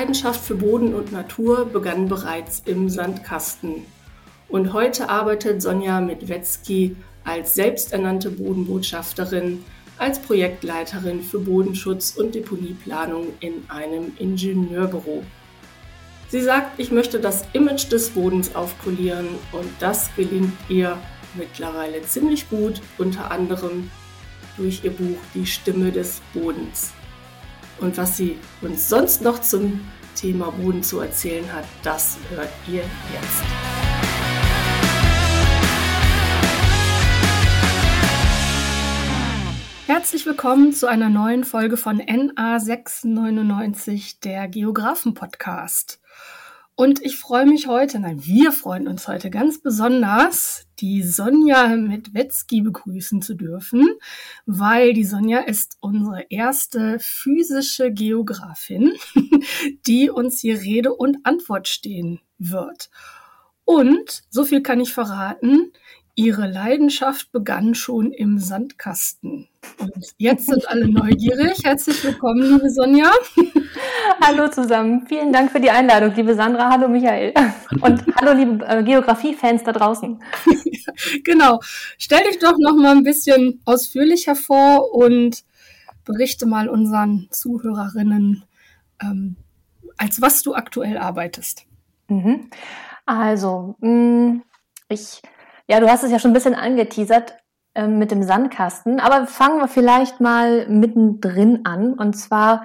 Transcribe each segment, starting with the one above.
Leidenschaft für Boden und Natur begann bereits im Sandkasten. Und heute arbeitet Sonja Medwetzki als selbsternannte Bodenbotschafterin, als Projektleiterin für Bodenschutz und Deponieplanung in einem Ingenieurbüro. Sie sagt, ich möchte das Image des Bodens aufpolieren und das gelingt ihr mittlerweile ziemlich gut, unter anderem durch ihr Buch Die Stimme des Bodens. Und was sie uns sonst noch zum Thema Boden zu erzählen hat, das hört ihr jetzt. Herzlich willkommen zu einer neuen Folge von NA 699, der Geografen Podcast. Und ich freue mich heute, nein, wir freuen uns heute ganz besonders, die Sonja Medwetzki begrüßen zu dürfen, weil die Sonja ist unsere erste physische Geografin, die uns hier Rede und Antwort stehen wird. Und, so viel kann ich verraten, Ihre Leidenschaft begann schon im Sandkasten. Und jetzt sind alle neugierig. Herzlich willkommen, liebe Sonja. Hallo zusammen. Vielen Dank für die Einladung, liebe Sandra. Hallo Michael. Und hallo liebe äh, Geografie-Fans da draußen. genau. Stell dich doch noch mal ein bisschen ausführlicher vor und berichte mal unseren Zuhörerinnen, ähm, als was du aktuell arbeitest. Mhm. Also, mh, mm, ich ja, du hast es ja schon ein bisschen angeteasert äh, mit dem Sandkasten, aber fangen wir vielleicht mal mittendrin an. Und zwar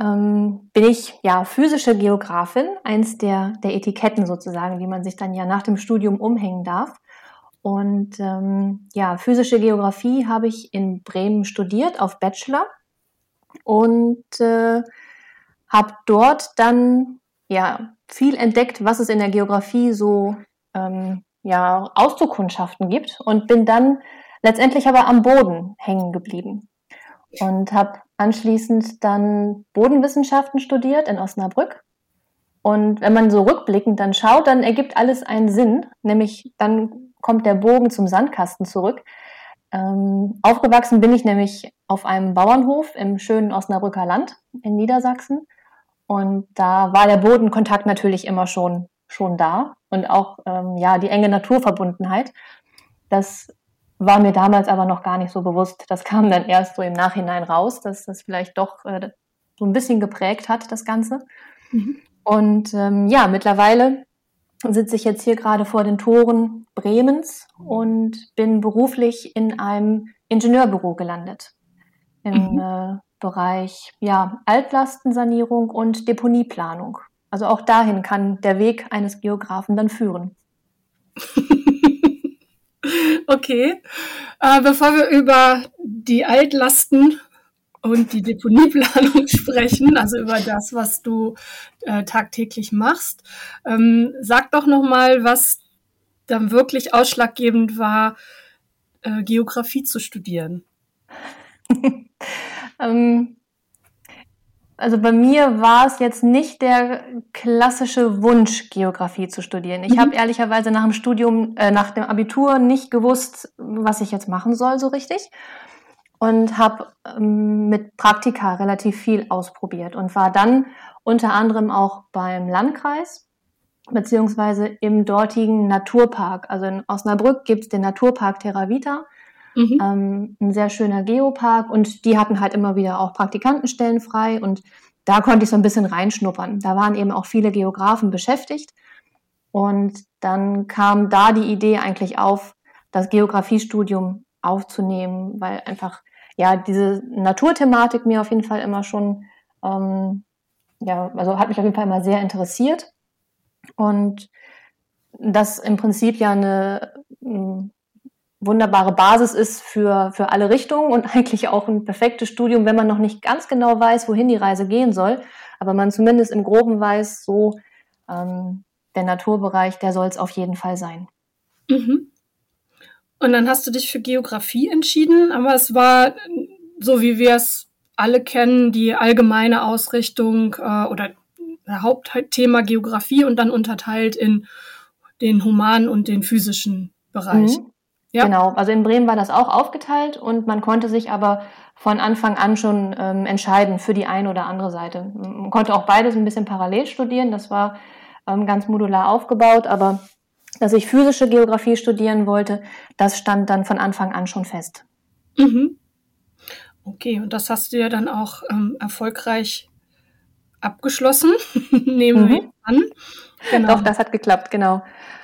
ähm, bin ich ja physische Geografin, eins der, der Etiketten sozusagen, die man sich dann ja nach dem Studium umhängen darf. Und ähm, ja, physische Geografie habe ich in Bremen studiert auf Bachelor und äh, habe dort dann ja viel entdeckt, was es in der Geografie so ähm, ja, Auszukundschaften gibt und bin dann letztendlich aber am Boden hängen geblieben und habe anschließend dann Bodenwissenschaften studiert in Osnabrück. Und wenn man so rückblickend dann schaut, dann ergibt alles einen Sinn, nämlich dann kommt der Bogen zum Sandkasten zurück. Ähm, aufgewachsen bin ich nämlich auf einem Bauernhof im schönen Osnabrücker Land in Niedersachsen. Und da war der Bodenkontakt natürlich immer schon schon da und auch ähm, ja die enge Naturverbundenheit. Das war mir damals aber noch gar nicht so bewusst. Das kam dann erst so im Nachhinein raus, dass das vielleicht doch äh, so ein bisschen geprägt hat, das Ganze. Mhm. Und ähm, ja, mittlerweile sitze ich jetzt hier gerade vor den Toren Bremens und bin beruflich in einem Ingenieurbüro gelandet. Im mhm. äh, Bereich ja, Altlastensanierung und Deponieplanung. Also auch dahin kann der Weg eines Geografen dann führen. okay. Äh, bevor wir über die Altlasten und die Deponieplanung sprechen, also über das, was du äh, tagtäglich machst, ähm, sag doch noch mal, was dann wirklich ausschlaggebend war, äh, Geografie zu studieren. ähm, also bei mir war es jetzt nicht der klassische Wunsch, Geografie zu studieren. Ich mhm. habe ehrlicherweise nach dem Studium, äh, nach dem Abitur nicht gewusst, was ich jetzt machen soll so richtig und habe ähm, mit Praktika relativ viel ausprobiert und war dann unter anderem auch beim Landkreis beziehungsweise im dortigen Naturpark. Also in Osnabrück gibt's den Naturpark Terra Vita. Mhm. Ähm, ein sehr schöner Geopark und die hatten halt immer wieder auch Praktikantenstellen frei und da konnte ich so ein bisschen reinschnuppern. Da waren eben auch viele Geografen beschäftigt und dann kam da die Idee eigentlich auf, das Geografiestudium aufzunehmen, weil einfach ja diese Naturthematik mir auf jeden Fall immer schon ähm, ja also hat mich auf jeden Fall immer sehr interessiert und das im Prinzip ja eine wunderbare Basis ist für, für alle Richtungen und eigentlich auch ein perfektes Studium, wenn man noch nicht ganz genau weiß, wohin die Reise gehen soll, aber man zumindest im Groben weiß, so ähm, der Naturbereich, der soll es auf jeden Fall sein. Mhm. Und dann hast du dich für Geografie entschieden, aber es war, so wie wir es alle kennen, die allgemeine Ausrichtung äh, oder Hauptthema Geografie und dann unterteilt in den humanen und den physischen Bereich. Mhm. Ja. Genau, also in Bremen war das auch aufgeteilt und man konnte sich aber von Anfang an schon ähm, entscheiden für die eine oder andere Seite. Man konnte auch beides ein bisschen parallel studieren, das war ähm, ganz modular aufgebaut, aber dass ich physische Geografie studieren wollte, das stand dann von Anfang an schon fest. Mhm. Okay, und das hast du ja dann auch ähm, erfolgreich abgeschlossen, nehmen mhm. wir an. Genau. Doch, das hat geklappt, genau.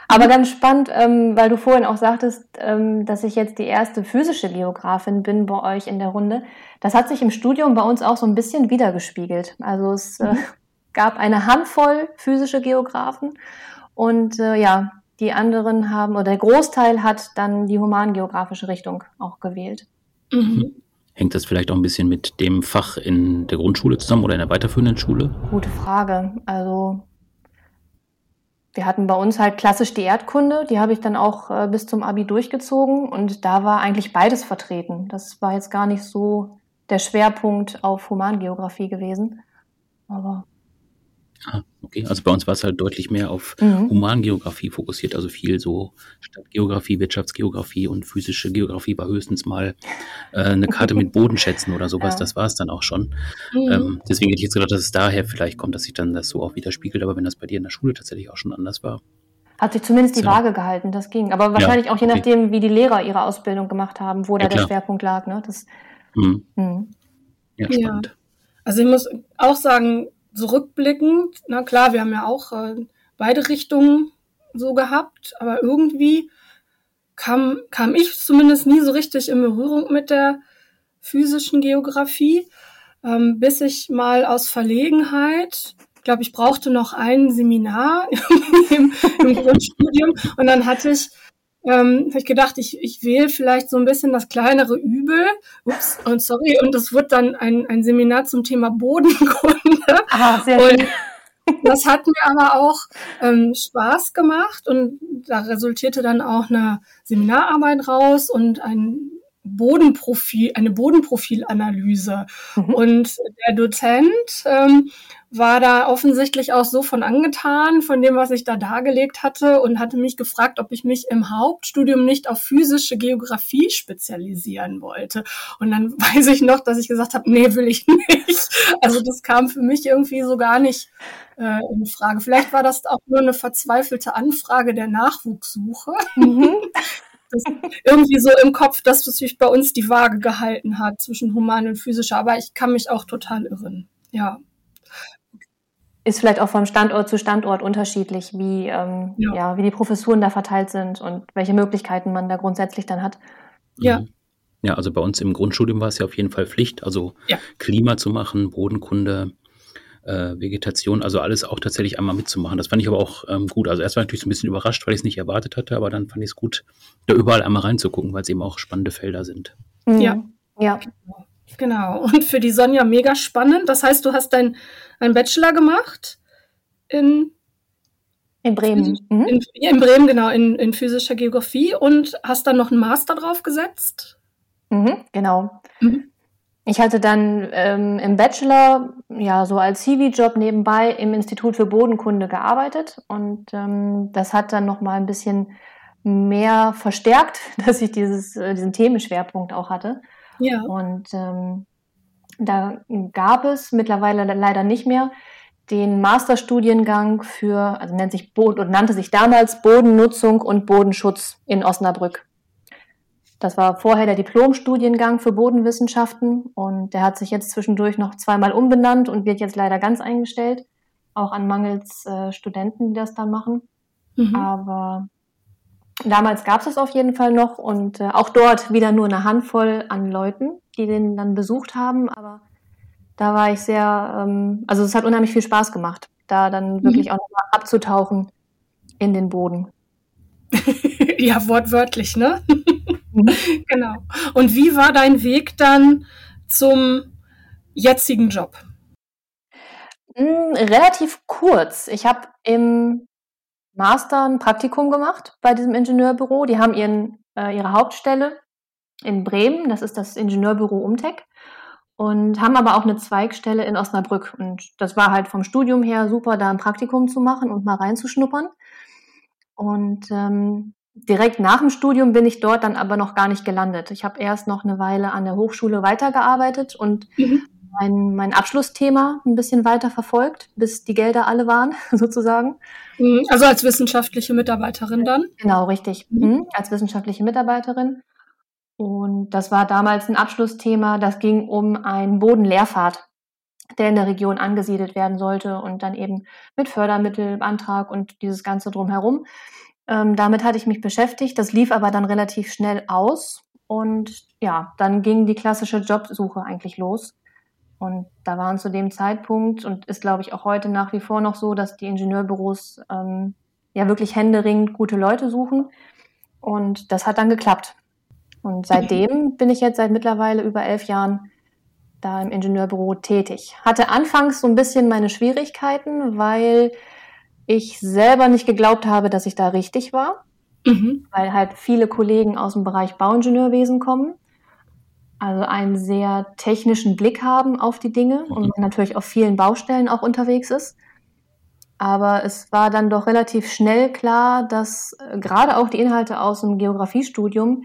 Aber ganz spannend, ähm, weil du vorhin auch sagtest, ähm, dass ich jetzt die erste physische Geografin bin bei euch in der Runde. Das hat sich im Studium bei uns auch so ein bisschen wiedergespiegelt. Also es äh, mhm. gab eine Handvoll physische Geografen und äh, ja, die anderen haben, oder der Großteil hat dann die humangeografische Richtung auch gewählt. Mhm. Hängt das vielleicht auch ein bisschen mit dem Fach in der Grundschule zusammen oder in der weiterführenden Schule? Gute Frage. Also wir hatten bei uns halt klassisch die Erdkunde, die habe ich dann auch äh, bis zum Abi durchgezogen und da war eigentlich beides vertreten. Das war jetzt gar nicht so der Schwerpunkt auf Humangeografie gewesen. Aber Ah, okay. Also bei uns war es halt deutlich mehr auf mhm. Humangeografie fokussiert, also viel so Stadtgeografie, Wirtschaftsgeografie und physische Geografie war höchstens mal äh, eine Karte mit Bodenschätzen oder sowas. Ja. Das war es dann auch schon. Mhm. Ähm, deswegen hätte ich jetzt gedacht, dass es daher vielleicht kommt, dass sich dann das so auch widerspiegelt. Aber wenn das bei dir in der Schule tatsächlich auch schon anders war. Hat sich zumindest die ja. Waage gehalten, das ging. Aber wahrscheinlich ja, auch je nachdem, wie die Lehrer ihre Ausbildung gemacht haben, wo da der Schwerpunkt lag. Ne? Das, mhm. Mhm. Ja, spannend. Also ich muss auch sagen, zurückblickend, na klar, wir haben ja auch äh, beide Richtungen so gehabt, aber irgendwie kam, kam ich zumindest nie so richtig in Berührung mit der physischen Geografie, ähm, bis ich mal aus Verlegenheit, ich glaube, ich brauchte noch ein Seminar im, im Grundstudium und dann hatte ich ähm, habe ich gedacht, ich, ich wähle vielleicht so ein bisschen das kleinere Übel. Ups, und sorry, und es wird dann ein, ein Seminar zum Thema Bodenkunde. Ah, sehr und schön. Das hat mir aber auch ähm, Spaß gemacht und da resultierte dann auch eine Seminararbeit raus und ein Bodenprofil, eine Bodenprofilanalyse. Mhm. Und der Dozent ähm, war da offensichtlich auch so von angetan, von dem, was ich da dargelegt hatte und hatte mich gefragt, ob ich mich im Hauptstudium nicht auf physische Geografie spezialisieren wollte. Und dann weiß ich noch, dass ich gesagt habe, nee, will ich nicht. Also das kam für mich irgendwie so gar nicht äh, in Frage. Vielleicht war das auch nur eine verzweifelte Anfrage der Nachwuchssuche. Mhm. Das irgendwie so im Kopf, dass sich bei uns die Waage gehalten hat zwischen human und physischer. Aber ich kann mich auch total irren. Ja ist vielleicht auch vom Standort zu Standort unterschiedlich, wie, ähm, ja. ja. wie die Professuren da verteilt sind und welche Möglichkeiten man da grundsätzlich dann hat. Ja. Mhm. Ja, also bei uns im Grundstudium war es ja auf jeden Fall Pflicht, also ja. Klima zu machen, Bodenkunde, äh, Vegetation, also alles auch tatsächlich einmal mitzumachen. Das fand ich aber auch ähm, gut. Also erst war ich natürlich so ein bisschen überrascht, weil ich es nicht erwartet hatte, aber dann fand ich es gut, da überall einmal reinzugucken, weil es eben auch spannende Felder sind. Mhm. Ja. Ja. Genau. Und für die Sonja mega spannend. Das heißt, du hast deinen dein Bachelor gemacht in in Bremen. Mhm. In, in, Bremen, genau, in, in physischer Geografie und hast dann noch einen Master drauf gesetzt? Mhm, genau. Mhm. Ich hatte dann ähm, im Bachelor ja so als CV-Job nebenbei im Institut für Bodenkunde gearbeitet und ähm, das hat dann noch mal ein bisschen mehr verstärkt, dass ich dieses, äh, diesen Themenschwerpunkt auch hatte. Ja. Und ähm, da gab es mittlerweile leider nicht mehr den Masterstudiengang für, also nennt sich Boden und nannte sich damals Bodennutzung und Bodenschutz in Osnabrück. Das war vorher der Diplomstudiengang für Bodenwissenschaften und der hat sich jetzt zwischendurch noch zweimal umbenannt und wird jetzt leider ganz eingestellt, auch an mangels äh, Studenten, die das dann machen. Mhm. Aber Damals gab es es auf jeden Fall noch und äh, auch dort wieder nur eine Handvoll an Leuten, die den dann besucht haben. Aber da war ich sehr, ähm, also es hat unheimlich viel Spaß gemacht, da dann mhm. wirklich auch nochmal abzutauchen in den Boden. ja, wortwörtlich, ne? Mhm. genau. Und wie war dein Weg dann zum jetzigen Job? Mm, relativ kurz. Ich habe im Master ein Praktikum gemacht bei diesem Ingenieurbüro. Die haben ihren, äh, ihre Hauptstelle in Bremen, das ist das Ingenieurbüro Umtech, und haben aber auch eine Zweigstelle in Osnabrück. Und das war halt vom Studium her super, da ein Praktikum zu machen und mal reinzuschnuppern. Und ähm, direkt nach dem Studium bin ich dort dann aber noch gar nicht gelandet. Ich habe erst noch eine Weile an der Hochschule weitergearbeitet und mhm. mein, mein Abschlussthema ein bisschen weiter verfolgt, bis die Gelder alle waren, sozusagen. Mhm. Also als wissenschaftliche Mitarbeiterin dann? Genau, richtig. Mhm. mhm. Als wissenschaftliche Mitarbeiterin. Und das war damals ein Abschlussthema, das ging um einen Bodenleerfahrt, der in der Region angesiedelt werden sollte und dann eben mit Fördermittelantrag und dieses Ganze drumherum. Ähm, damit hatte ich mich beschäftigt. Das lief aber dann relativ schnell aus. Und ja, dann ging die klassische Jobsuche eigentlich los. Und da waren zu dem Zeitpunkt und ist, glaube ich, auch heute nach wie vor noch so, dass die Ingenieurbüros ähm, ja wirklich händeringend gute Leute suchen. Und das hat dann geklappt. Und seitdem bin ich jetzt seit mittlerweile über elf Jahren da im Ingenieurbüro tätig. Hatte anfangs so ein bisschen meine Schwierigkeiten, weil ich selber nicht geglaubt habe, dass ich da richtig war, mhm. weil halt viele Kollegen aus dem Bereich Bauingenieurwesen kommen, also einen sehr technischen Blick haben auf die Dinge mhm. und natürlich auf vielen Baustellen auch unterwegs ist. Aber es war dann doch relativ schnell klar, dass äh, gerade auch die Inhalte aus dem Geografiestudium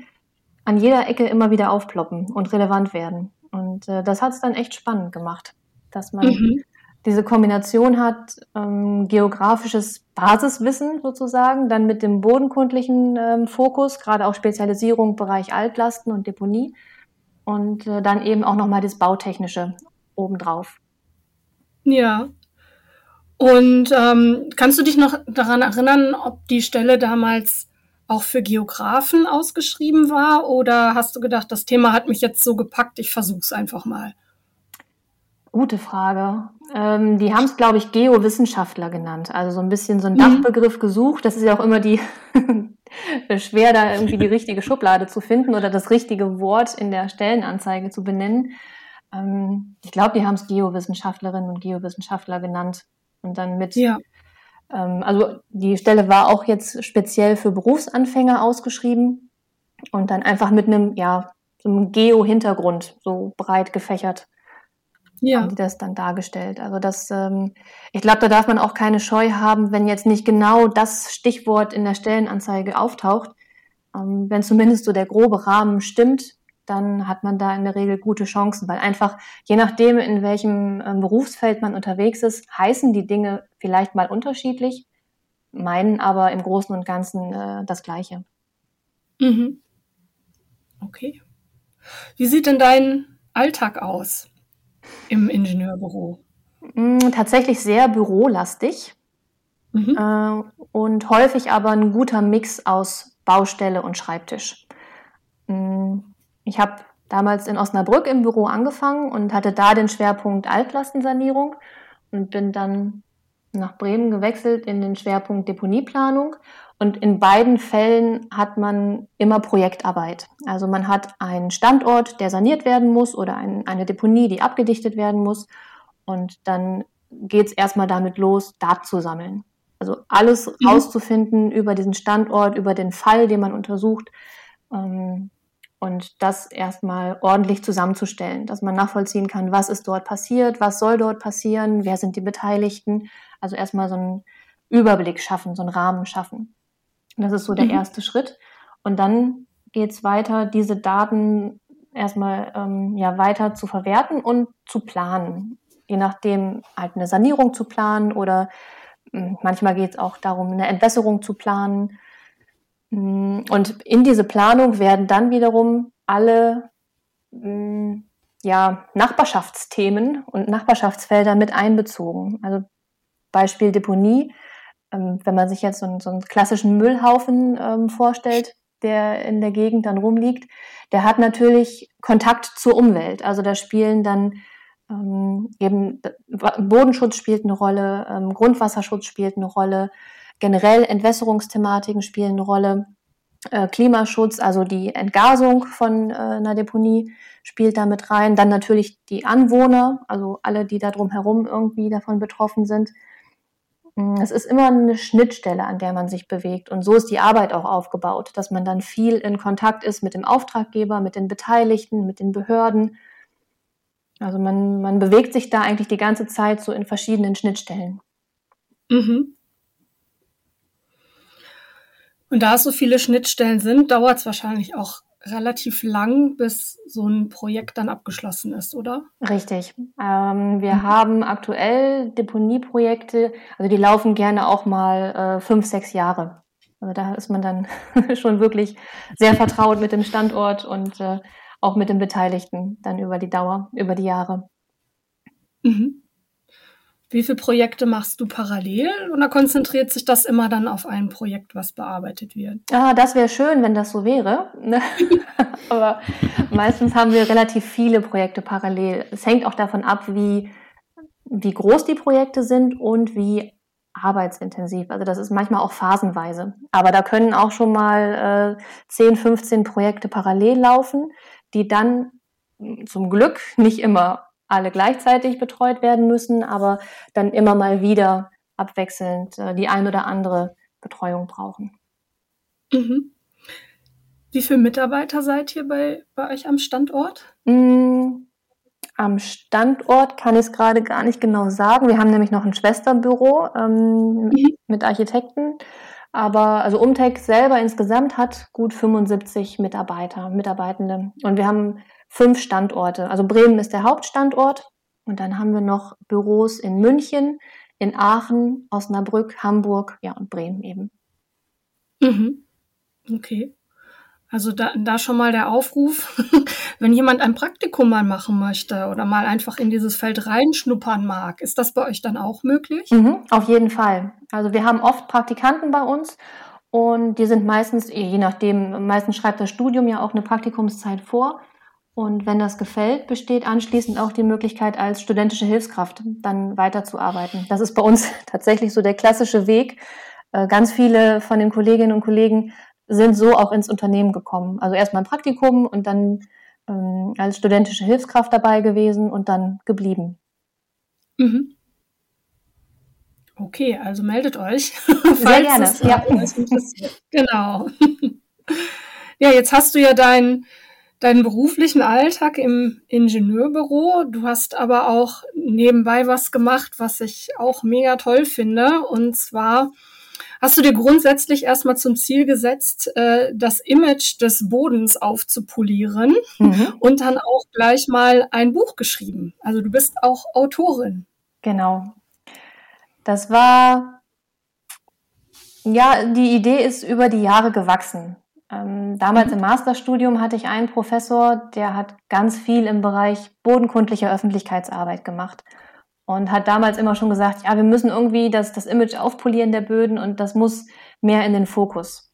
an jeder Ecke immer wieder aufploppen und relevant werden. Und äh, das hat es dann echt spannend gemacht, dass man mhm diese Kombination hat, ähm, geografisches Basiswissen sozusagen, dann mit dem bodenkundlichen ähm, Fokus, gerade auch Spezialisierung Bereich Altlasten und Deponie und äh, dann eben auch nochmal das Bautechnische obendrauf. Ja. Und ähm, kannst du dich noch daran erinnern, ob die Stelle damals auch für Geografen ausgeschrieben war oder hast du gedacht, das Thema hat mich jetzt so gepackt, ich versuch's einfach mal? Gute Frage. Ähm, die haben es, glaube ich, Geowissenschaftler genannt. Also so ein bisschen so ein mhm. Dachbegriff gesucht. Das ist ja auch immer die schwer, da irgendwie die richtige Schublade zu finden oder das richtige Wort in der Stellenanzeige zu benennen. Ähm, ich glaube, die haben es Geowissenschaftlerinnen und Geowissenschaftler genannt. Und dann mit, ja. ähm, also die Stelle war auch jetzt speziell für Berufsanfänger ausgeschrieben und dann einfach mit einem, ja, so einem Geo-Hintergrund so breit gefächert ja. haben die das dann dargestellt. Also das, ähm, ich glaube, da darf man auch keine Scheu haben, wenn jetzt nicht genau das Stichwort in der Stellenanzeige auftaucht. Ähm, wenn zumindest so der grobe Rahmen stimmt, dann hat man da in der Regel gute Chancen, weil einfach je nachdem, in welchem ähm, Berufsfeld man unterwegs ist, heißen die Dinge vielleicht mal unterschiedlich, meinen aber im Großen und Ganzen äh, das Gleiche. Mhm. Okay. Wie sieht denn dein Alltag aus? Im Ingenieurbüro? Mm, tatsächlich sehr bürolastig mhm. äh, und häufig aber ein guter Mix aus Baustelle und Schreibtisch. Mm, ich habe damals in Osnabrück im Büro angefangen und hatte da den Schwerpunkt Altlastensanierung und bin dann nach Bremen gewechselt in den Schwerpunkt Deponieplanung und in beiden Fällen hat man immer Projektarbeit. Also man hat einen Standort, der saniert werden muss oder ein, eine Deponie, die abgedichtet werden muss. Und dann geht es erstmal damit los, Daten zu sammeln. Also alles mhm. rauszufinden über diesen Standort, über den Fall, den man untersucht. Ähm, und das erstmal ordentlich zusammenzustellen, dass man nachvollziehen kann, was ist dort passiert, was soll dort passieren, wer sind die Beteiligten. Also erstmal so einen Überblick schaffen, so einen Rahmen schaffen. Das ist so der mhm. erste Schritt. Und dann geht es weiter, diese Daten erstmal ähm, ja, weiter zu verwerten und zu planen. Je nachdem halt eine Sanierung zu planen oder äh, manchmal geht es auch darum, eine Entwässerung zu planen. Mm, und in diese Planung werden dann wiederum alle mh, mm, ja, Nachbarschaftsthemen und Nachbarschaftsfelder mit einbezogen. Also Beispiel Deponie ähm, wenn man sich jetzt so einen, so einen klassischen Müllhaufen ähm, vorstellt, der in der Gegend dann rumliegt, der hat natürlich Kontakt zur Umwelt. Also da spielen dann ähm, eben Bodenschutz spielt eine Rolle, ähm, Grundwasserschutz spielt eine Rolle, generell Entwässerungsthematiken spielen eine Rolle, äh, Klimaschutz, also die Entgasung von äh, einer Deponie spielt da mit rein. Dann natürlich die Anwohner, also alle, die da drumherum irgendwie davon betroffen sind. Mm, es ist immer eine Schnittstelle, an der man sich bewegt. Und so ist die Arbeit auch aufgebaut, dass man dann viel in Kontakt ist mit dem Auftraggeber, mit den Beteiligten, mit den Behörden. Also man, man bewegt sich da eigentlich die ganze Zeit so in verschiedenen Schnittstellen. Mhm. Und da es so viele Schnittstellen sind, dauert es wahrscheinlich auch relativ lang, bis so ein Projekt dann abgeschlossen ist, oder? Richtig. Ähm, wir mhm. haben aktuell Deponieprojekte, also die laufen gerne auch mal äh, fünf, sechs Jahre. Also da ist man dann schon wirklich sehr vertraut mit dem Standort und äh, auch mit den Beteiligten dann über die Dauer, über die Jahre. Mhm. Wie viele Projekte machst du parallel oder konzentriert sich das immer dann auf ein Projekt, was bearbeitet wird? Ah, das wäre schön, wenn das so wäre. Ne? Aber meistens haben wir relativ viele Projekte parallel. Es hängt auch davon ab, wie, wie groß die Projekte sind und wie arbeitsintensiv. Also das ist manchmal auch phasenweise. Aber da können auch schon mal äh, 10, 15 Projekte parallel laufen, die dann zum Glück nicht immer alle gleichzeitig betreut werden müssen, aber dann immer mal wieder abwechselnd äh, die ein oder andere Betreuung brauchen. Mhm. Wie viele Mitarbeiter seid ihr bei, bei euch am Standort? Mm, am Standort kann ich es gerade gar nicht genau sagen. Wir haben nämlich noch ein Schwesterbüro ähm, mhm. mit Architekten. Aber also Umtech selber insgesamt hat gut 75 Mitarbeiter, Mitarbeitende. Und wir haben fünf Standorte. Also Bremen ist der Hauptstandort. Und dann haben wir noch Büros in München, in Aachen, Osnabrück, Hamburg, ja, und Bremen eben. Mhm. Okay. Also da, da schon mal der Aufruf, wenn jemand ein Praktikum mal machen möchte oder mal einfach in dieses Feld reinschnuppern mag, ist das bei euch dann auch möglich? Mhm, auf jeden Fall. Also wir haben oft Praktikanten bei uns und die sind meistens, je nachdem, meistens schreibt das Studium ja auch eine Praktikumszeit vor. Und wenn das gefällt, besteht anschließend auch die Möglichkeit, als studentische Hilfskraft dann weiterzuarbeiten. Das ist bei uns tatsächlich so der klassische Weg. Äh, ganz viele von den Kolleginnen und Kollegen sind so auch ins Unternehmen gekommen. Also erstmal ein Praktikum und dann ähm, als studentische Hilfskraft dabei gewesen und dann geblieben. Mhm. Okay, also meldet euch. Sehr gerne. ja. Genau. ja, jetzt hast du ja dein deinen beruflichen Alltag im Ingenieurbüro. Du hast aber auch nebenbei was gemacht, was ich auch mega toll finde. Und zwar hast du dir grundsätzlich erstmal zum Ziel gesetzt, äh, das Image des Bodens aufzupolieren mhm. und dann auch gleich mal ein Buch geschrieben. Also du bist auch Autorin. Genau. Das war, ja, die Idee ist über die Jahre gewachsen. Ähm, damals im Masterstudium hatte ich einen Professor, der hat ganz viel im Bereich bodenkundlicher Öffentlichkeitsarbeit gemacht und hat damals immer schon gesagt, ja, wir müssen irgendwie das, das Image aufpolieren der Böden und das muss mehr in den Fokus.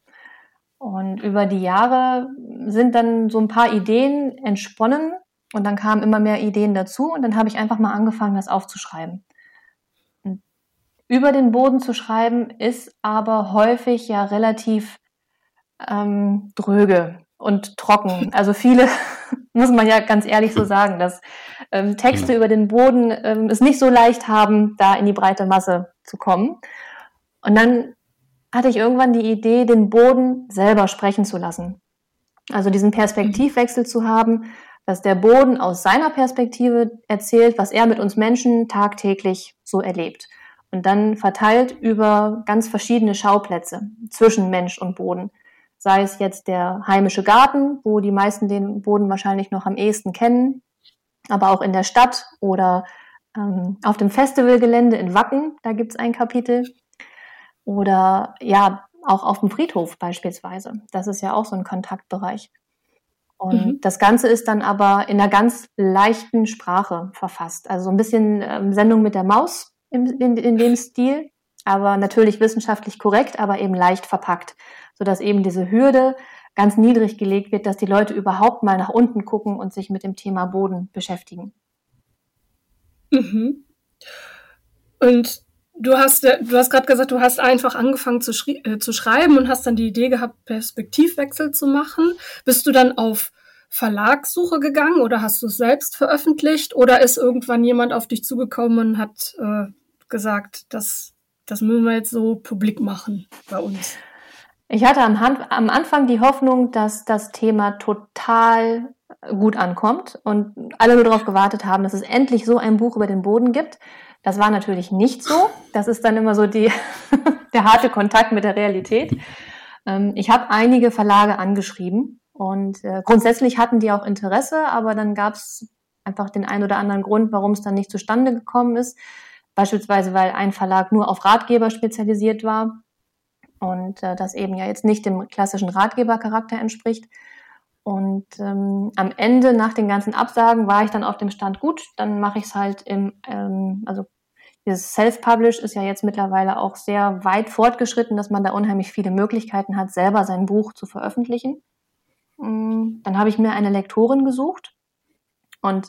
Und über die Jahre sind dann so ein paar Ideen entsponnen und dann kamen immer mehr Ideen dazu und dann habe ich einfach mal angefangen, das aufzuschreiben. Und über den Boden zu schreiben ist aber häufig ja relativ ähm, dröge und trocken. Also viele, muss man ja ganz ehrlich so sagen, dass ähm, Texte mhm. über den Boden ähm, es nicht so leicht haben, da in die breite Masse zu kommen. Und dann hatte ich irgendwann die Idee, den Boden selber sprechen zu lassen. Also diesen Perspektivwechsel zu haben, dass der Boden aus seiner Perspektive erzählt, was er mit uns Menschen tagtäglich so erlebt. Und dann verteilt über ganz verschiedene Schauplätze zwischen Mensch und Boden sei es jetzt der heimische Garten, wo die meisten den Boden wahrscheinlich noch am ehesten kennen, aber auch in der Stadt oder ähm, auf dem Festivalgelände in Wacken, da gibt es ein Kapitel. Oder ja, auch auf dem Friedhof beispielsweise. Das ist ja auch so ein Kontaktbereich. Und mhm. das Ganze ist dann aber in einer ganz leichten Sprache verfasst. Also so ein bisschen ähm, Sendung mit der Maus in, in, in dem Stil, aber natürlich wissenschaftlich korrekt, aber eben leicht verpackt sodass eben diese Hürde ganz niedrig gelegt wird, dass die Leute überhaupt mal nach unten gucken und sich mit dem Thema Boden beschäftigen. Mhm. Und du hast, du hast gerade gesagt, du hast einfach angefangen zu, äh, zu schreiben und hast dann die Idee gehabt, Perspektivwechsel zu machen. Bist du dann auf Verlagssuche gegangen oder hast du es selbst veröffentlicht oder ist irgendwann jemand auf dich zugekommen und hat äh, gesagt, das, das müssen wir jetzt so publik machen bei uns? Ich hatte am, Hand, am Anfang die Hoffnung, dass das Thema total gut ankommt und alle nur darauf gewartet haben, dass es endlich so ein Buch über den Boden gibt. Das war natürlich nicht so. Das ist dann immer so die, der harte Kontakt mit der Realität. Ähm, ich habe einige Verlage angeschrieben und äh, grundsätzlich hatten die auch Interesse, aber dann gab es einfach den einen oder anderen Grund, warum es dann nicht zustande gekommen ist. Beispielsweise, weil ein Verlag nur auf Ratgeber spezialisiert war und äh, das eben ja jetzt nicht dem klassischen Ratgebercharakter entspricht. Und ähm, am Ende, nach den ganzen Absagen, war ich dann auf dem Stand gut. Dann mache ich es halt im, ähm, also dieses Self-Publish ist ja jetzt mittlerweile auch sehr weit fortgeschritten, dass man da unheimlich viele Möglichkeiten hat, selber sein Buch zu veröffentlichen. Mm, dann habe ich mir eine Lektorin gesucht und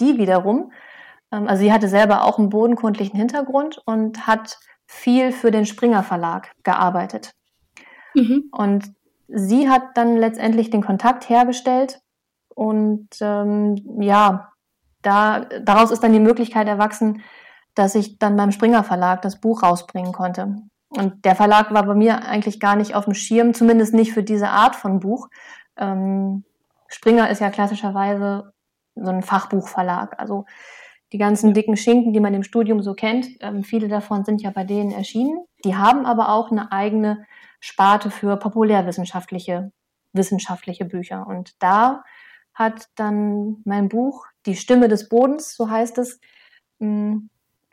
die wiederum, also sie hatte selber auch einen bodenkundlichen Hintergrund und hat viel für den Springer Verlag gearbeitet. Mhm. Und sie hat dann letztendlich den Kontakt hergestellt und ähm, ja, da, daraus ist dann die Möglichkeit erwachsen, dass ich dann beim Springer Verlag das Buch rausbringen konnte. Und der Verlag war bei mir eigentlich gar nicht auf dem Schirm, zumindest nicht für diese Art von Buch. Ähm, Springer ist ja klassischerweise so ein Fachbuchverlag. Also die ganzen dicken Schinken, die man im Studium so kennt, ähm, viele davon sind ja bei denen erschienen. Die haben aber auch eine eigene Sparte für populärwissenschaftliche wissenschaftliche Bücher. Und da hat dann mein Buch Die Stimme des Bodens, so heißt es, mm,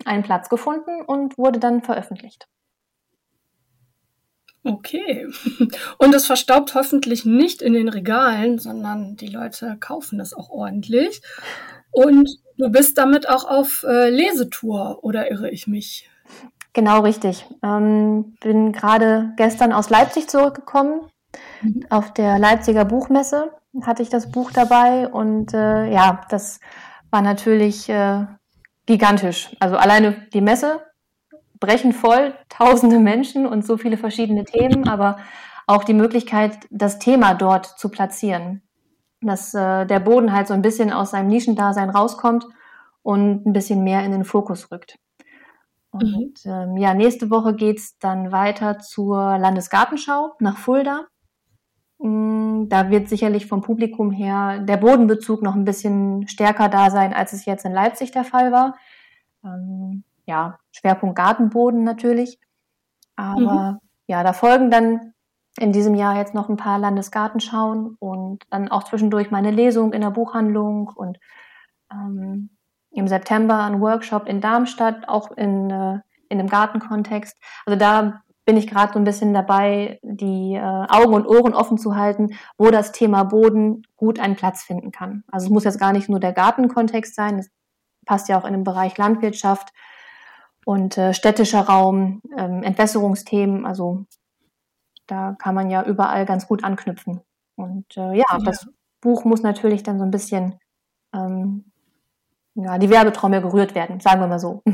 einen Platz gefunden und wurde dann veröffentlicht. Okay. Und es verstaubt hoffentlich nicht in den Regalen, sondern die Leute kaufen das auch ordentlich. Und du bist damit auch auf äh, Lesetour, oder irre ich mich? Genau richtig. Ähm, bin gerade gestern aus Leipzig zurückgekommen. Mhm. Auf der Leipziger Buchmesse hatte ich das Buch dabei und äh, ja, das war natürlich äh, gigantisch. Also alleine die Messe brechen voll, tausende Menschen und so viele verschiedene Themen, aber auch die Möglichkeit, das Thema dort zu platzieren. Dass äh, der Boden halt so ein bisschen aus seinem Nischendasein rauskommt und ein bisschen mehr in den Fokus rückt. Und mhm. ähm, ja, nächste Woche geht's dann weiter zur Landesgartenschau nach Fulda. Mm, da wird sicherlich vom Publikum her der Bodenbezug noch ein bisschen stärker da sein, als es jetzt in Leipzig der Fall war. Ähm, ja, Schwerpunkt Gartenboden natürlich. Aber mhm. ja, da folgen dann in diesem Jahr jetzt noch ein paar Landesgartenschauen und dann auch zwischendurch meine Lesung in der Buchhandlung und ähm, im September ein Workshop in Darmstadt, auch in, äh, in einem Gartenkontext. Also da bin ich gerade so ein bisschen dabei, die äh, Augen und Ohren offen zu halten, wo das Thema Boden gut einen Platz finden kann. Also es muss jetzt gar nicht nur der Gartenkontext sein, es passt ja auch in den Bereich Landwirtschaft und äh, städtischer Raum, ähm, Entwässerungsthemen. Also da kann man ja überall ganz gut anknüpfen. Und äh, ja, ja, das Buch muss natürlich dann so ein bisschen ähm, ja, die Werbetrommel gerührt werden, sagen wir mal so.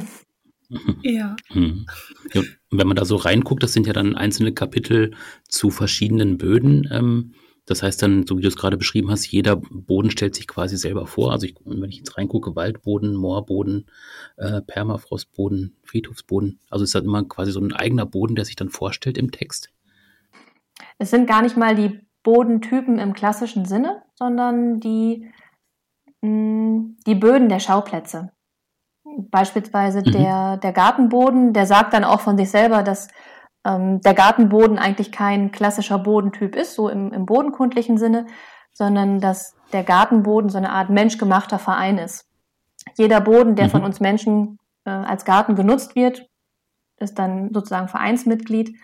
Ja. Hm. ja. Wenn man da so reinguckt, das sind ja dann einzelne Kapitel zu verschiedenen Böden. Ähm, das heißt dann, so wie du es gerade beschrieben hast, jeder Boden stellt sich quasi selber vor. Also ich, wenn ich jetzt reingucke, Waldboden, Moorboden, äh, Permafrostboden, Friedhofsboden. Also ist das immer quasi so ein eigener Boden, der sich dann vorstellt im Text? Es sind gar nicht mal die Bodentypen im klassischen Sinne, sondern die Mm, die Böden der Schauplätze. Beispielsweise mhm. der, der Gartenboden, der sagt dann auch von sich selber, dass ähm, der Gartenboden eigentlich kein klassischer Bodentyp ist, so im, im bodenkundlichen Sinne, sondern dass der Gartenboden so eine Art menschgemachter Verein ist. Jeder Boden, der mhm. von uns Menschen äh, als Garten genutzt wird, ist dann sozusagen Vereinsmitglied.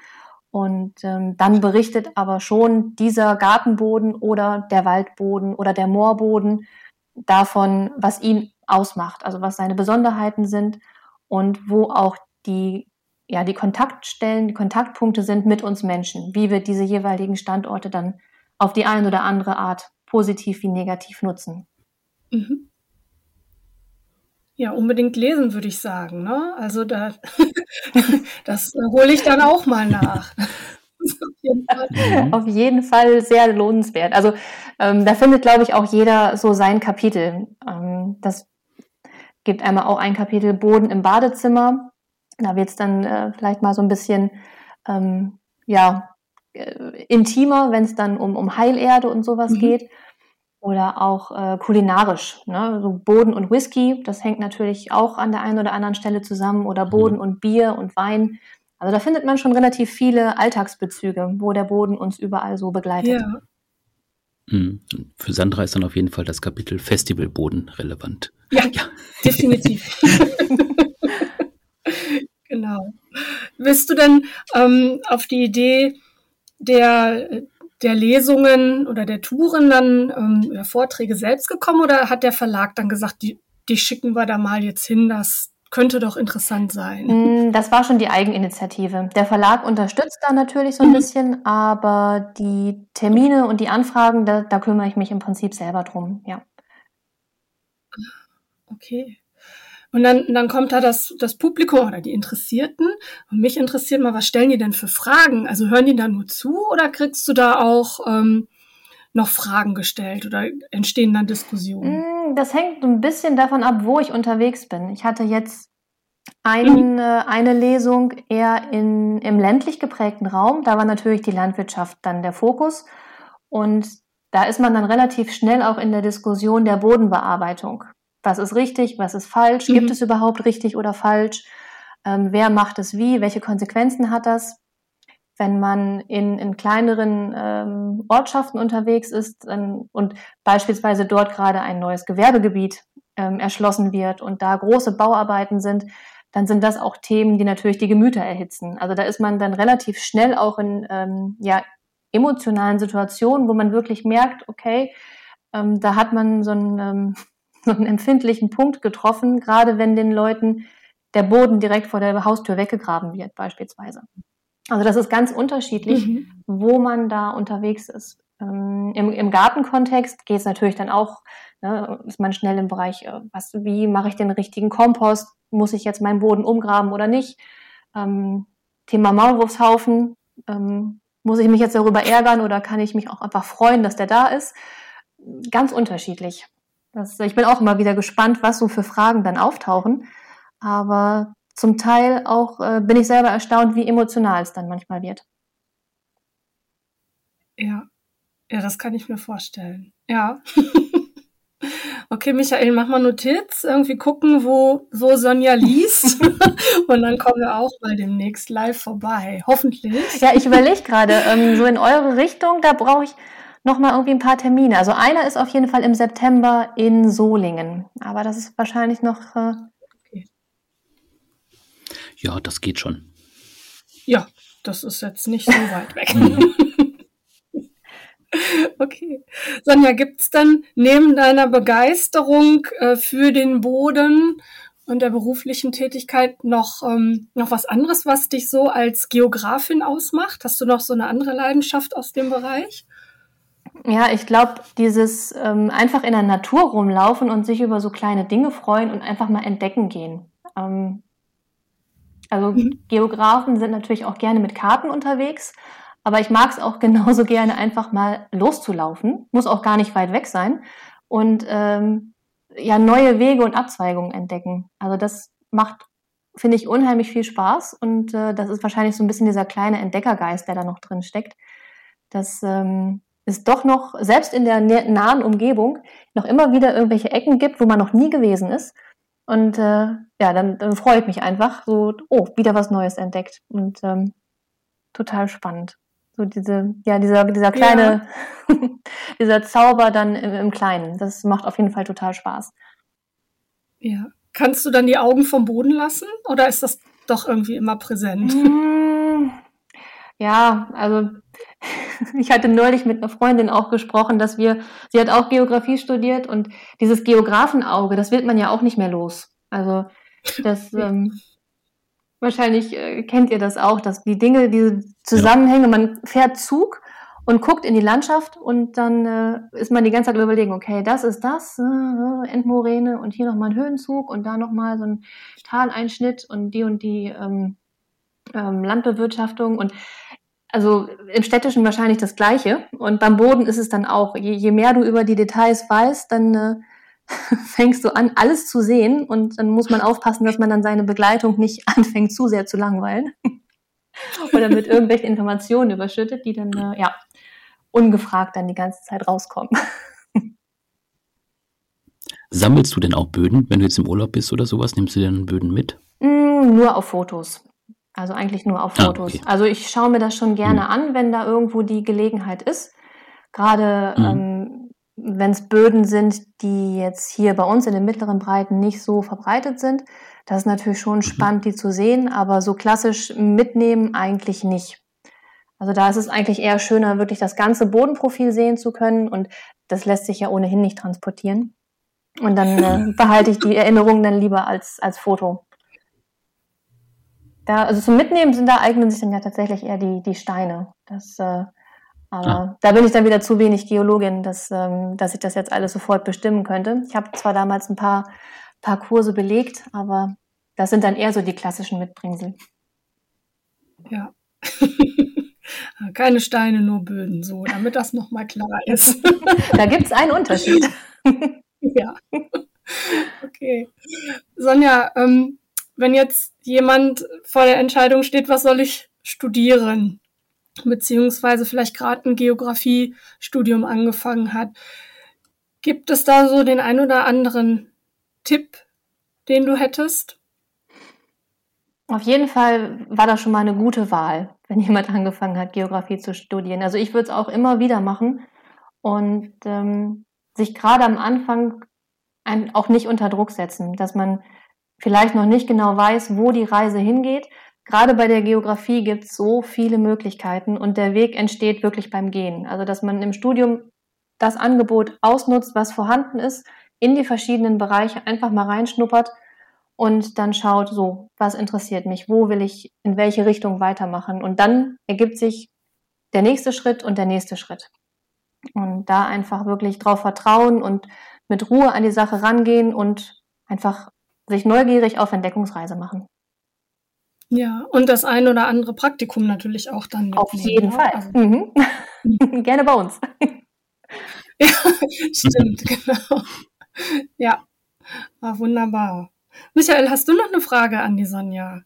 Und ähm, dann berichtet aber schon dieser Gartenboden oder der Waldboden oder der Moorboden davon, was ihn ausmacht, also was seine Besonderheiten sind und wo auch die, ja, die Kontaktstellen, die Kontaktpunkte sind mit uns Menschen, wie wir diese jeweiligen Standorte dann auf die eine oder andere Art positiv wie negativ nutzen. Mhm. Ja, unbedingt lesen, würde ich sagen. Ne? Also da, das hole ich dann auch mal nach. auf, jeden mhm. auf jeden Fall sehr lohnenswert. Also ähm, da findet, glaube ich, auch jeder so sein Kapitel. Ähm, das gibt einmal auch ein Kapitel Boden im Badezimmer. Da wird es dann äh, vielleicht mal so ein bisschen ähm, ja, äh, intimer, wenn es dann um, um Heilerde und sowas mhm. geht. Oder auch äh, kulinarisch. Ne? So Boden und Whisky, das hängt natürlich auch an der einen oder anderen Stelle zusammen. Oder Boden mhm. und Bier und Wein Also da findet man schon relativ viele Alltagsbezüge, wo der Boden uns überall so begleitet. Ja. Hm. Für Sandra ist dann auf jeden Fall das Kapitel Festivalboden relevant. Ja, ja. definitiv. genau. Bist du denn ähm, auf die Idee der, der Lesungen oder der Touren dann, ähm, Vorträge selbst gekommen oder hat der Verlag dann gesagt, die, die schicken wir da mal jetzt hin, das könnte doch interessant sein? Hm, das war schon die Eigeninitiative. Der Verlag unterstützt da natürlich so ein mhm. bisschen, aber die Termine und die Anfragen, da, da kümmere ich mich im Prinzip selber drum, ja. Okay. Und dann, dann kommt da das, das Publikum oder die Interessierten. Und mich interessiert mal, was stellen die denn für Fragen? Also hören die da nur zu oder kriegst du da auch ähm, noch Fragen gestellt oder entstehen dann Diskussionen? Hm, das hängt ein bisschen davon ab, wo ich unterwegs bin. Ich hatte jetzt ein, mhm. eine Lesung eher in, im ländlich geprägten Raum. Da war natürlich die Landwirtschaft dann der Fokus. Und da ist man dann relativ schnell auch in der Diskussion der Bodenbearbeitung. Was ist richtig, was ist falsch? Mhm. Gibt es überhaupt richtig oder falsch? Ähm, wer macht es wie? Welche Konsequenzen hat das? wenn man in, in kleineren ähm, Ortschaften unterwegs ist ähm, und beispielsweise dort gerade ein neues Gewerbegebiet ähm, erschlossen wird und da große Bauarbeiten sind, dann sind das auch Themen, die natürlich die Gemüter erhitzen. Also da ist man dann relativ schnell auch in ähm, ja, emotionalen Situationen, wo man wirklich merkt, okay, ähm, da hat man so einen, ähm, so einen empfindlichen Punkt getroffen, gerade wenn den Leuten der Boden direkt vor der Haustür weggegraben wird, beispielsweise. Also das ist ganz unterschiedlich, mhm. wo man da unterwegs ist. Ähm, im, Im Gartenkontext geht es natürlich dann auch, ne, ist man schnell im Bereich, äh, was, wie mache ich den richtigen Kompost? Muss ich jetzt meinen Boden umgraben oder nicht? Ähm, Thema Maulwurfshaufen, ähm, muss ich mich jetzt darüber ärgern oder kann ich mich auch einfach freuen, dass der da ist? Ganz unterschiedlich. Das, ich bin auch immer wieder gespannt, was so für Fragen dann auftauchen. Aber zum Teil auch äh, bin ich selber erstaunt, wie emotional es dann manchmal wird. Ja, ja, das kann ich mir vorstellen. Ja. okay, Michael, mach mal Notiz, irgendwie gucken, wo, wo Sonja liest. Und dann kommen wir auch mal demnächst live vorbei. Hoffentlich. Ja, ich überlege gerade, ähm, so in eure Richtung, da brauche ich noch mal irgendwie ein paar Termine. Also einer ist auf jeden Fall im September in Solingen. Aber das ist wahrscheinlich noch äh, ja, das geht schon. Ja, das ist jetzt nicht so weit weg. Mhm. okay. Sonja, gibt es dann neben deiner Begeisterung äh, für den Boden und der beruflichen Tätigkeit noch, ähm, noch was anderes, was dich so als Geografin ausmacht? Hast du noch so eine andere Leidenschaft aus dem Bereich? Ja, ich glaube, dieses ähm, einfach in der Natur rumlaufen und sich über so kleine Dinge freuen und einfach mal entdecken gehen. Ähm, also mhm. Geografen sind natürlich auch gerne mit Karten unterwegs, aber ich mag es auch genauso gerne, einfach mal loszulaufen. Muss auch gar nicht weit weg sein. Und ähm, ja, neue Wege und Abzweigungen entdecken. Also das macht, finde ich, unheimlich viel Spaß. Und äh, das ist wahrscheinlich so ein bisschen dieser kleine Entdeckergeist, der da noch drin steckt. Das ähm, ist doch noch, selbst in der nahen Umgebung, noch immer wieder irgendwelche Ecken gibt, wo man noch nie gewesen ist und äh, ja, dann, dann freue ich mich einfach, so, oh, wieder was Neues entdeckt. Und ähm, total spannend. So diese, ja, dieser, dieser kleine, ja. dieser Zauber dann im, im Kleinen. Das macht auf jeden Fall total Spaß. Ja. Kannst du dann die Augen vom Boden lassen oder ist das doch irgendwie immer präsent? Mm, ja, also ich hatte neulich mit einer Freundin auch gesprochen, dass wir, sie hat auch Geografie studiert und dieses Geografenauge, das wird man ja auch nicht mehr los. Also das ähm, wahrscheinlich äh, kennt ihr das auch, dass die Dinge, diese Zusammenhänge, man fährt Zug und guckt in die Landschaft und dann äh, ist man die ganze Zeit überlegen, okay, das ist das, äh, Endmoräne und hier nochmal ein Höhenzug und da nochmal so ein Taleinschnitt und die und die ähm, ähm, Landbewirtschaftung und also im Städtischen wahrscheinlich das Gleiche. Und beim Boden ist es dann auch, je, je mehr du über die Details weißt, dann äh, fängst du an, alles zu sehen. Und dann muss man aufpassen, dass man dann seine Begleitung nicht anfängt, zu sehr zu langweilen. Oder mit irgendwelchen Informationen überschüttet, die dann, äh, ja, ungefragt dann die ganze Zeit rauskommen. Sammelst du denn auch Böden, wenn du jetzt im Urlaub bist oder sowas? Nimmst du denn Böden mit? Mm, nur auf Fotos. Also eigentlich nur auf Fotos. Ah, okay. Also ich schaue mir das schon gerne mhm. an, wenn da irgendwo die Gelegenheit ist. Gerade mhm. ähm, wenn es Böden sind, die jetzt hier bei uns in den mittleren Breiten nicht so verbreitet sind. Das ist natürlich schon mhm. spannend, die zu sehen, aber so klassisch mitnehmen eigentlich nicht. Also da ist es eigentlich eher schöner, wirklich das ganze Bodenprofil sehen zu können und das lässt sich ja ohnehin nicht transportieren. Und dann äh, behalte ich die Erinnerungen dann lieber als, als Foto. Da, also zum Mitnehmen sind da eignen sich dann ja tatsächlich eher die, die Steine. Das, äh, aber ah. da bin ich dann wieder zu wenig Geologin, dass, ähm, dass ich das jetzt alles sofort bestimmen könnte. Ich habe zwar damals ein paar, paar Kurse belegt, aber das sind dann eher so die klassischen Mitbringsel. Ja. Keine Steine, nur Böden, so, damit das nochmal klar ist. da gibt es einen Unterschied. ja. Okay. Sonja, ähm, wenn jetzt jemand vor der Entscheidung steht, was soll ich studieren, beziehungsweise vielleicht gerade ein Geografiestudium angefangen hat, gibt es da so den ein oder anderen Tipp, den du hättest? Auf jeden Fall war das schon mal eine gute Wahl, wenn jemand angefangen hat, Geografie zu studieren. Also ich würde es auch immer wieder machen und ähm, sich gerade am Anfang auch nicht unter Druck setzen, dass man vielleicht noch nicht genau weiß, wo die Reise hingeht. Gerade bei der Geografie gibt es so viele Möglichkeiten und der Weg entsteht wirklich beim Gehen. Also dass man im Studium das Angebot ausnutzt, was vorhanden ist, in die verschiedenen Bereiche einfach mal reinschnuppert und dann schaut, so, was interessiert mich, wo will ich in welche Richtung weitermachen. Und dann ergibt sich der nächste Schritt und der nächste Schritt. Und da einfach wirklich drauf vertrauen und mit Ruhe an die Sache rangehen und einfach sich neugierig auf Entdeckungsreise machen. Ja, und das ein oder andere Praktikum natürlich auch dann. Auf jeden Fall. Also. Mhm. Gerne bei uns. ja, stimmt, genau. Ja, war ah, wunderbar. Michael, hast du noch eine Frage an die Sonja?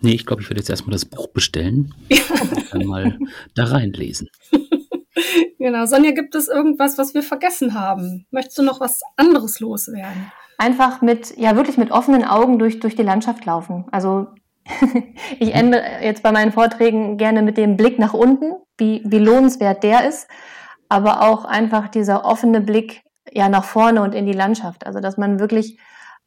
Nee, ich glaube, ich werde jetzt erstmal das Buch bestellen ja. und dann mal da reinlesen. genau. Sonja, gibt es irgendwas, was wir vergessen haben? Möchtest du noch was anderes loswerden? Einfach mit, ja, wirklich mit offenen Augen durch, durch die Landschaft laufen. Also ich ende jetzt bei meinen Vorträgen gerne mit dem Blick nach unten, wie, wie lohnenswert der ist, aber auch einfach dieser offene Blick ja nach vorne und in die Landschaft. Also dass man wirklich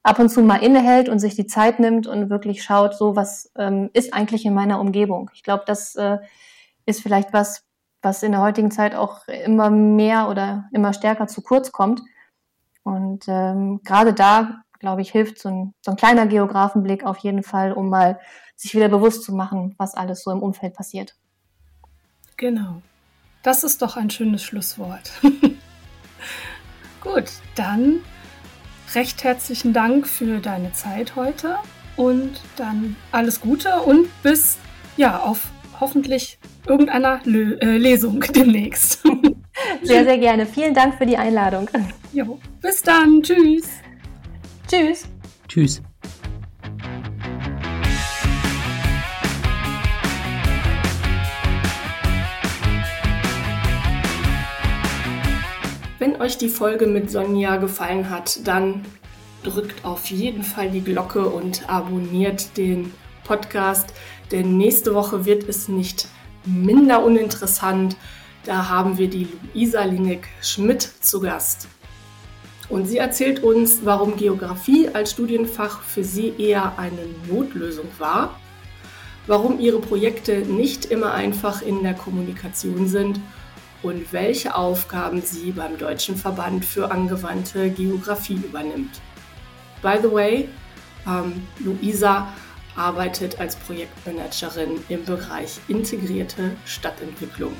ab und zu mal innehält und sich die Zeit nimmt und wirklich schaut, so was ähm, ist eigentlich in meiner Umgebung. Ich glaube, das äh, ist vielleicht was, was in der heutigen Zeit auch immer mehr oder immer stärker zu kurz kommt. Und ähm, gerade da, glaube ich, hilft so ein, so ein kleiner Geografenblick auf jeden Fall, um mal sich wieder bewusst zu machen, was alles so im Umfeld passiert. Genau. Das ist doch ein schönes Schlusswort. Gut, dann recht herzlichen Dank für deine Zeit heute und dann alles Gute und bis ja auf hoffentlich irgendeiner Lö äh, Lesung demnächst. Sehr, sehr gerne. Vielen Dank für die Einladung. Jo, bis dann. Tschüss. Tschüss. Tschüss. Wenn euch die Folge mit Sonja gefallen hat, dann drückt auf jeden Fall die Glocke und abonniert den Podcast, denn nächste Woche wird es nicht minder uninteressant. Da haben wir die Luisa Linek-Schmidt zu Gast. Und sie erzählt uns, warum Geografie als Studienfach für sie eher eine Notlösung war, warum ihre Projekte nicht immer einfach in der Kommunikation sind und welche Aufgaben sie beim Deutschen Verband für angewandte Geografie übernimmt. By the way, ähm, Luisa arbeitet als Projektmanagerin im Bereich integrierte Stadtentwicklung.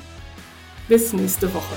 Bis nächste Woche.